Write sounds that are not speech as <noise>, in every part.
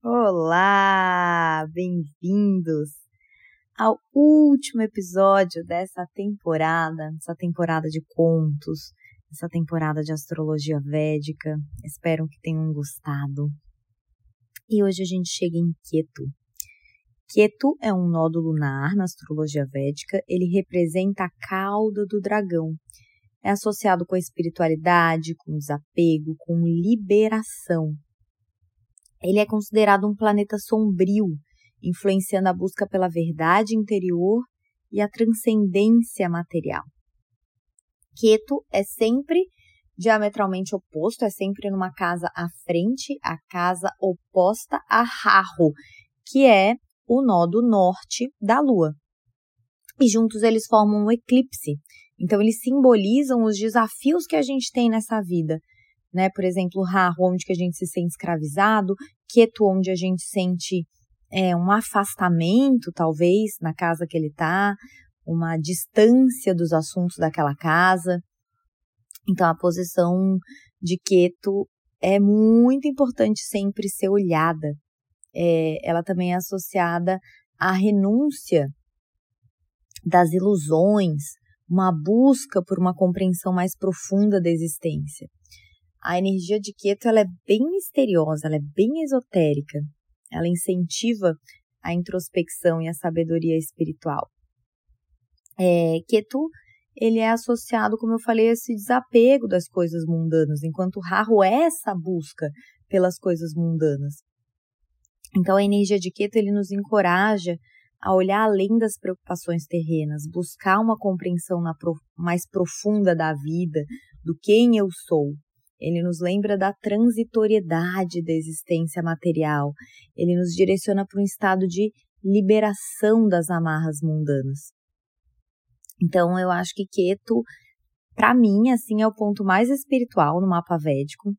Olá, bem-vindos ao último episódio dessa temporada, essa temporada de contos, essa temporada de astrologia védica. Espero que tenham gostado. E hoje a gente chega em Ketu. Ketu é um nodo lunar na astrologia védica, ele representa a cauda do dragão. É associado com a espiritualidade, com desapego, com liberação. Ele é considerado um planeta sombrio, influenciando a busca pela verdade interior e a transcendência material. Ketu é sempre diametralmente oposto, é sempre numa casa à frente, a casa oposta a Rahu, que é o nodo norte da Lua. E juntos eles formam um eclipse. Então eles simbolizam os desafios que a gente tem nessa vida, né? Por exemplo, Rahu, onde que a gente se sente escravizado, Ketu, onde a gente sente é, um afastamento, talvez, na casa que ele está, uma distância dos assuntos daquela casa. Então, a posição de Ketu é muito importante sempre ser olhada. É, ela também é associada à renúncia das ilusões, uma busca por uma compreensão mais profunda da existência. A energia de Ketu ela é bem misteriosa, ela é bem esotérica. Ela incentiva a introspecção e a sabedoria espiritual. É, ele é associado, como eu falei, a esse desapego das coisas mundanas, enquanto Rahu é essa busca pelas coisas mundanas. Então a energia de Ketu ele nos encoraja a olhar além das preocupações terrenas, buscar uma compreensão mais profunda da vida, do quem eu sou. Ele nos lembra da transitoriedade da existência material. Ele nos direciona para um estado de liberação das amarras mundanas. Então, eu acho que Keto, para mim, assim, é o ponto mais espiritual no mapa védico.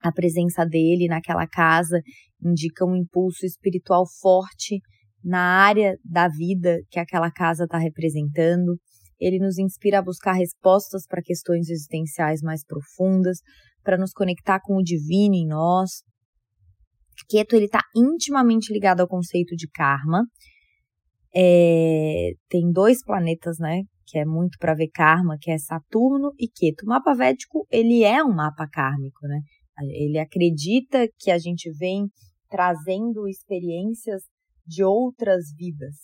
A presença dele naquela casa indica um impulso espiritual forte na área da vida que aquela casa está representando. Ele nos inspira a buscar respostas para questões existenciais mais profundas, para nos conectar com o divino em nós. Keto ele está intimamente ligado ao conceito de karma. É, tem dois planetas, né? Que é muito para ver karma, que é Saturno e Keto. O mapa védico ele é um mapa kármico, né? Ele acredita que a gente vem trazendo experiências de outras vidas.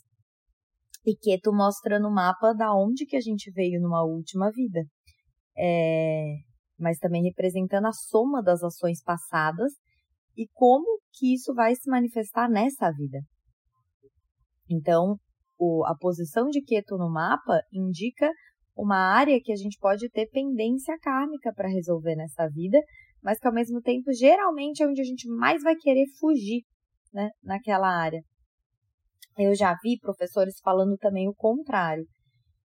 E Keto mostra no mapa da onde que a gente veio numa última vida. É, mas também representando a soma das ações passadas e como que isso vai se manifestar nessa vida. Então, o, a posição de Keto no mapa indica uma área que a gente pode ter pendência kármica para resolver nessa vida, mas que ao mesmo tempo geralmente é onde a gente mais vai querer fugir, né, naquela área. Eu já vi professores falando também o contrário,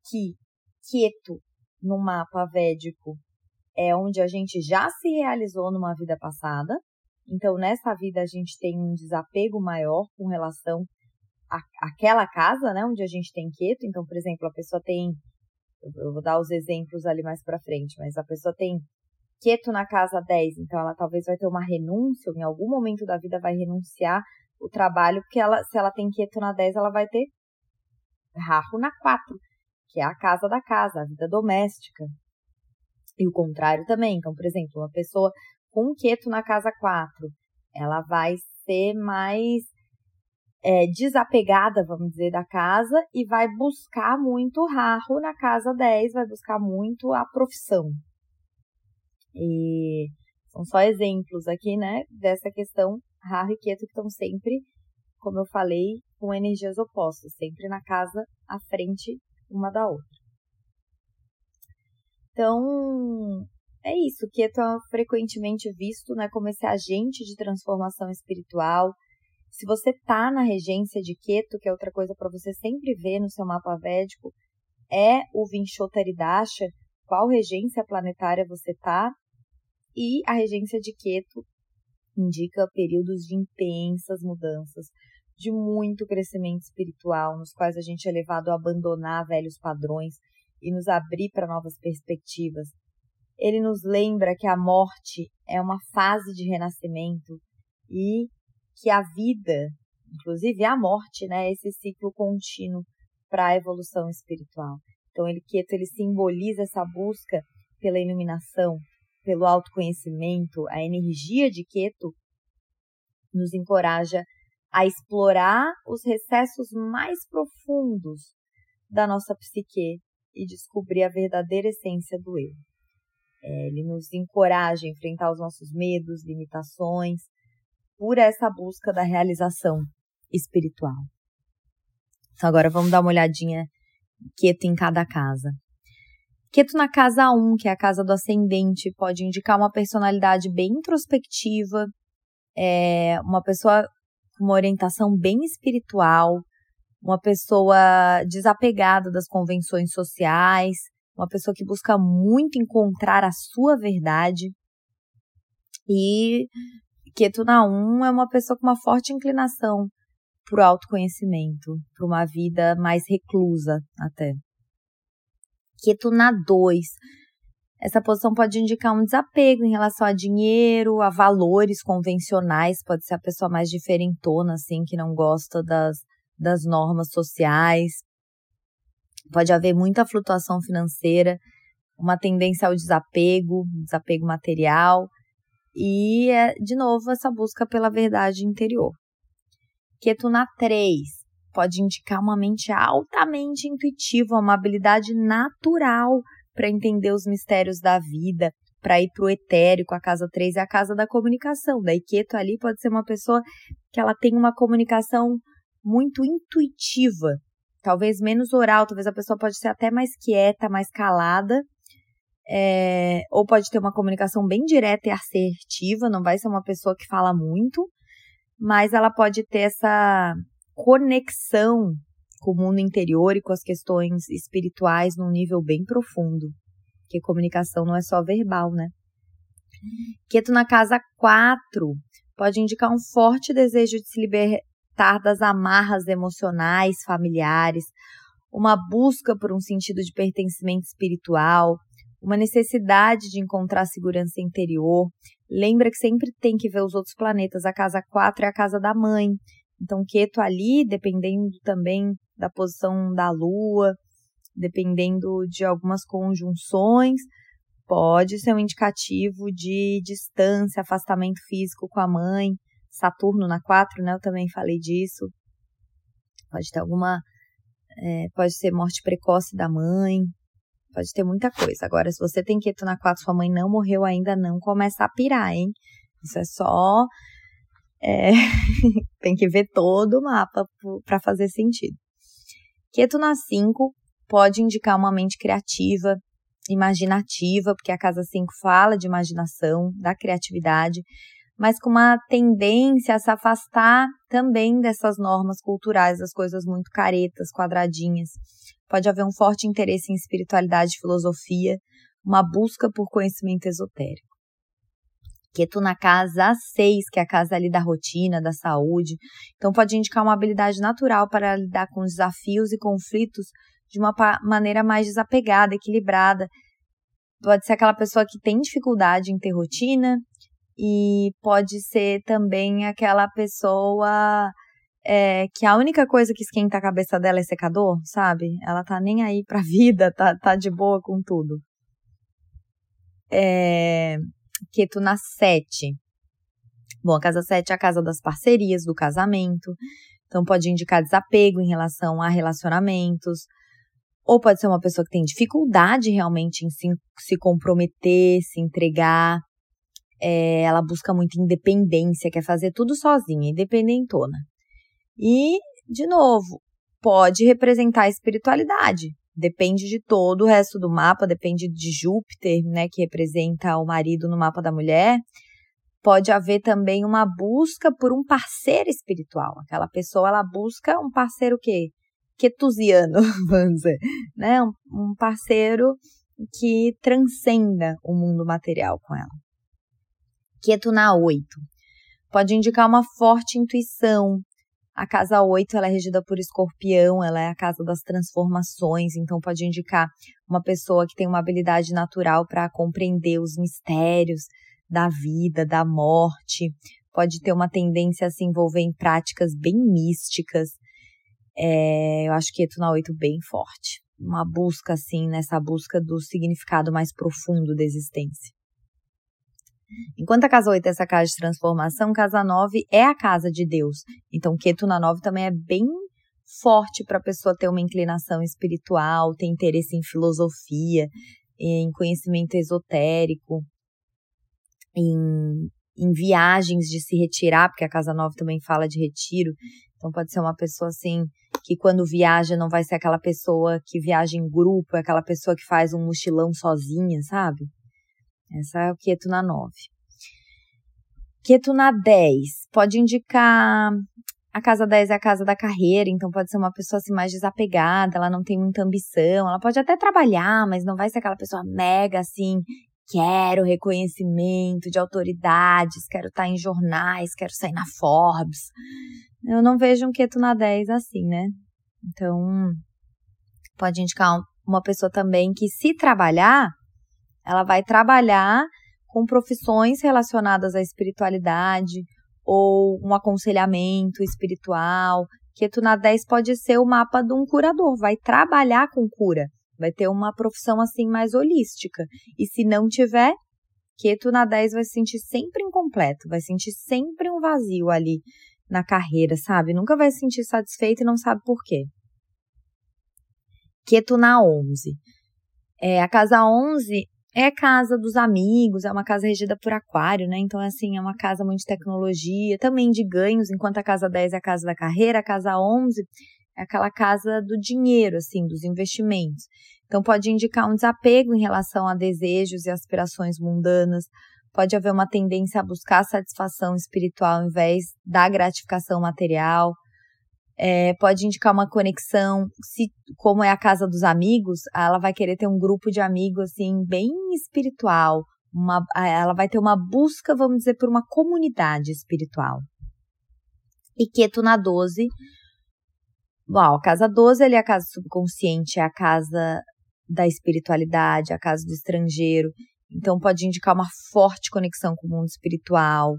que quieto no mapa védico é onde a gente já se realizou numa vida passada. Então, nessa vida a gente tem um desapego maior com relação à, àquela casa, né, onde a gente tem quieto. Então, por exemplo, a pessoa tem, eu vou dar os exemplos ali mais para frente, mas a pessoa tem quieto na casa 10, então ela talvez vai ter uma renúncia, ou em algum momento da vida vai renunciar o trabalho, porque ela, se ela tem quieto na 10, ela vai ter Rahu na 4, que é a casa da casa, a vida doméstica. E o contrário também. Então, por exemplo, uma pessoa com quieto na casa 4, ela vai ser mais é, desapegada, vamos dizer, da casa e vai buscar muito Rahu na casa 10, vai buscar muito a profissão. E são só exemplos aqui, né, dessa questão Rahu e Ketu que estão sempre, como eu falei, com energias opostas, sempre na casa à frente uma da outra. Então, é isso. Ketu é frequentemente visto né, como esse agente de transformação espiritual. Se você tá na regência de Ketu, que é outra coisa para você sempre ver no seu mapa védico, é o Vinshotaridasha, qual regência planetária você tá, e a regência de Ketu indica períodos de intensas mudanças, de muito crescimento espiritual, nos quais a gente é levado a abandonar velhos padrões e nos abrir para novas perspectivas. Ele nos lembra que a morte é uma fase de renascimento e que a vida, inclusive a morte, né, é esse ciclo contínuo para a evolução espiritual. Então, ele Keto ele simboliza essa busca pela iluminação, pelo autoconhecimento, a energia de Keto nos encoraja a explorar os recessos mais profundos da nossa psique e descobrir a verdadeira essência do eu. É, ele nos encoraja a enfrentar os nossos medos, limitações, por essa busca da realização espiritual. Então agora vamos dar uma olhadinha quieto em cada casa. Quieto na casa 1, que é a casa do ascendente, pode indicar uma personalidade bem introspectiva, é, uma pessoa com uma orientação bem espiritual, uma pessoa desapegada das convenções sociais, uma pessoa que busca muito encontrar a sua verdade. E Ketuna 1 é uma pessoa com uma forte inclinação para o autoconhecimento, para uma vida mais reclusa até. Ketuna 2. Essa posição pode indicar um desapego em relação a dinheiro, a valores convencionais, pode ser a pessoa mais diferentona, assim, que não gosta das, das normas sociais. Pode haver muita flutuação financeira, uma tendência ao desapego, desapego material e, é, de novo, essa busca pela verdade interior. Ketuna 3 pode indicar uma mente altamente intuitiva, uma habilidade natural para entender os mistérios da vida, para ir para o etérico. A casa 3 é a casa da comunicação. Daí Keto ali pode ser uma pessoa que ela tem uma comunicação muito intuitiva, talvez menos oral, talvez a pessoa pode ser até mais quieta, mais calada, é, ou pode ter uma comunicação bem direta e assertiva, não vai ser uma pessoa que fala muito, mas ela pode ter essa conexão com o mundo interior e com as questões espirituais num nível bem profundo. Porque comunicação não é só verbal, né? Queto na casa 4 pode indicar um forte desejo de se libertar das amarras emocionais, familiares, uma busca por um sentido de pertencimento espiritual, uma necessidade de encontrar segurança interior. Lembra que sempre tem que ver os outros planetas. A casa 4 é a casa da mãe. Então, Keto ali, dependendo também da posição da Lua, dependendo de algumas conjunções, pode ser um indicativo de distância, afastamento físico com a mãe. Saturno na 4, né? Eu também falei disso. Pode ter alguma. É, pode ser morte precoce da mãe, Pode ter muita coisa. Agora, se você tem quieto na 4, sua mãe não morreu ainda, não começa a pirar, hein? Isso é só. É, <laughs> tem que ver todo o mapa para fazer sentido. Quieto na 5 pode indicar uma mente criativa, imaginativa, porque a casa 5 fala de imaginação, da criatividade, mas com uma tendência a se afastar também dessas normas culturais, das coisas muito caretas, quadradinhas pode haver um forte interesse em espiritualidade e filosofia, uma busca por conhecimento esotérico. Ketu na casa 6, que é a casa ali da rotina, da saúde. Então, pode indicar uma habilidade natural para lidar com desafios e conflitos de uma maneira mais desapegada, equilibrada. Pode ser aquela pessoa que tem dificuldade em ter rotina e pode ser também aquela pessoa é, que a única coisa que esquenta a cabeça dela é secador, sabe? Ela tá nem aí pra <laughs> vida, tá, tá de boa com tudo. É, Keto na 7. Bom, a casa 7 é a casa das parcerias, do casamento. Então, pode indicar desapego em relação a relacionamentos. Ou pode ser uma pessoa que tem dificuldade realmente em se, se comprometer, se entregar. É, ela busca muita independência, quer fazer tudo sozinha, independentona. E, de novo, pode representar a espiritualidade. Depende de todo o resto do mapa, depende de Júpiter, né, que representa o marido no mapa da mulher. Pode haver também uma busca por um parceiro espiritual. Aquela pessoa, ela busca um parceiro o quê? Ketusiano, <laughs> vamos dizer, né? Um parceiro que transcenda o mundo material com ela. Ketu na 8. Pode indicar uma forte intuição, a casa 8 ela é regida por escorpião, ela é a casa das transformações, então pode indicar uma pessoa que tem uma habilidade natural para compreender os mistérios da vida, da morte. pode ter uma tendência a se envolver em práticas bem místicas. É, eu acho que Ketu na 8 bem forte. Uma busca, assim, nessa busca do significado mais profundo da existência. Enquanto a casa 8 é essa casa de transformação, casa 9 é a casa de Deus. Então, Ketu na 9 também é bem forte para a pessoa ter uma inclinação espiritual, ter interesse em filosofia, em conhecimento esotérico, em, em viagens de se retirar, porque a casa 9 também fala de retiro. Então, pode ser uma pessoa assim que quando viaja não vai ser aquela pessoa que viaja em grupo, é aquela pessoa que faz um mochilão sozinha, sabe? Essa é o Quieto na 9. Quieto na 10 pode indicar. A casa 10 é a casa da carreira, então pode ser uma pessoa assim mais desapegada, ela não tem muita ambição, ela pode até trabalhar, mas não vai ser aquela pessoa mega assim, quero reconhecimento de autoridades, quero estar em jornais, quero sair na Forbes. Eu não vejo um quieto na 10 assim, né? Então, pode indicar uma pessoa também que se trabalhar, ela vai trabalhar com profissões relacionadas à espiritualidade ou um aconselhamento espiritual. Ketu na 10 pode ser o mapa de um curador, vai trabalhar com cura, vai ter uma profissão assim mais holística. E se não tiver, Ketu na 10 vai se sentir sempre incompleto, vai sentir sempre um vazio ali na carreira, sabe? Nunca vai se sentir satisfeito e não sabe por quê. Ketu na 11. É, a casa 11 é casa dos amigos, é uma casa regida por aquário, né? Então, assim, é uma casa muito de tecnologia, também de ganhos, enquanto a casa 10 é a casa da carreira, a casa 11 é aquela casa do dinheiro, assim, dos investimentos. Então, pode indicar um desapego em relação a desejos e aspirações mundanas, pode haver uma tendência a buscar satisfação espiritual ao invés da gratificação material, é, pode indicar uma conexão, se como é a casa dos amigos, ela vai querer ter um grupo de amigos assim bem espiritual, uma, ela vai ter uma busca, vamos dizer, por uma comunidade espiritual. E Keto na 12, bom, a casa 12 ali é a casa subconsciente, é a casa da espiritualidade, a casa do estrangeiro. Então pode indicar uma forte conexão com o mundo espiritual,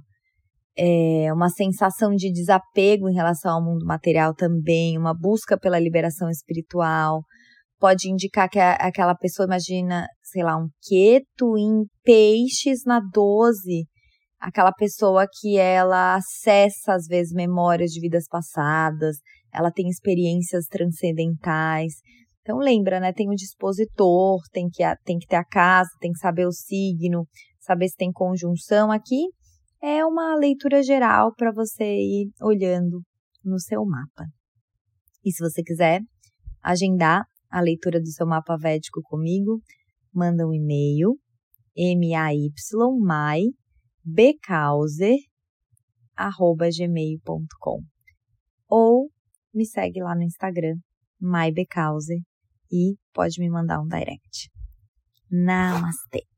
é, uma sensação de desapego em relação ao mundo material também, uma busca pela liberação espiritual. Pode indicar que a, aquela pessoa imagina, sei lá, um quieto em peixes na 12, aquela pessoa que ela acessa às vezes memórias de vidas passadas, ela tem experiências transcendentais. Então lembra, né? Tem o dispositor, tem que, tem que ter a casa, tem que saber o signo, saber se tem conjunção aqui é uma leitura geral para você ir olhando no seu mapa. E se você quiser agendar a leitura do seu mapa védico comigo, manda um e-mail maybecauser@gmail.com ou me segue lá no Instagram maybecauser e pode me mandar um direct. Namastê.